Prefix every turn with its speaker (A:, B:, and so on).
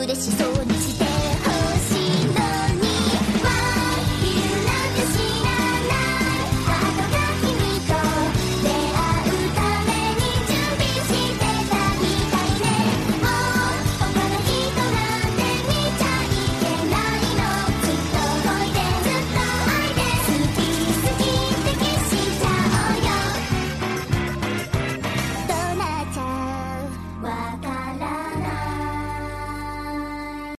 A: 腕しそうに